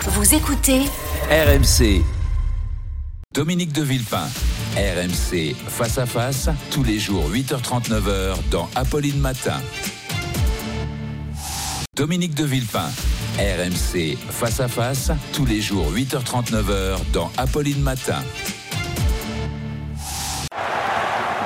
Vous écoutez RMC. Dominique de Villepin. RMC face à face, tous les jours 8h39h dans Apolline Matin. Dominique de Villepin. RMC face à face, tous les jours 8h39h dans Apolline Matin.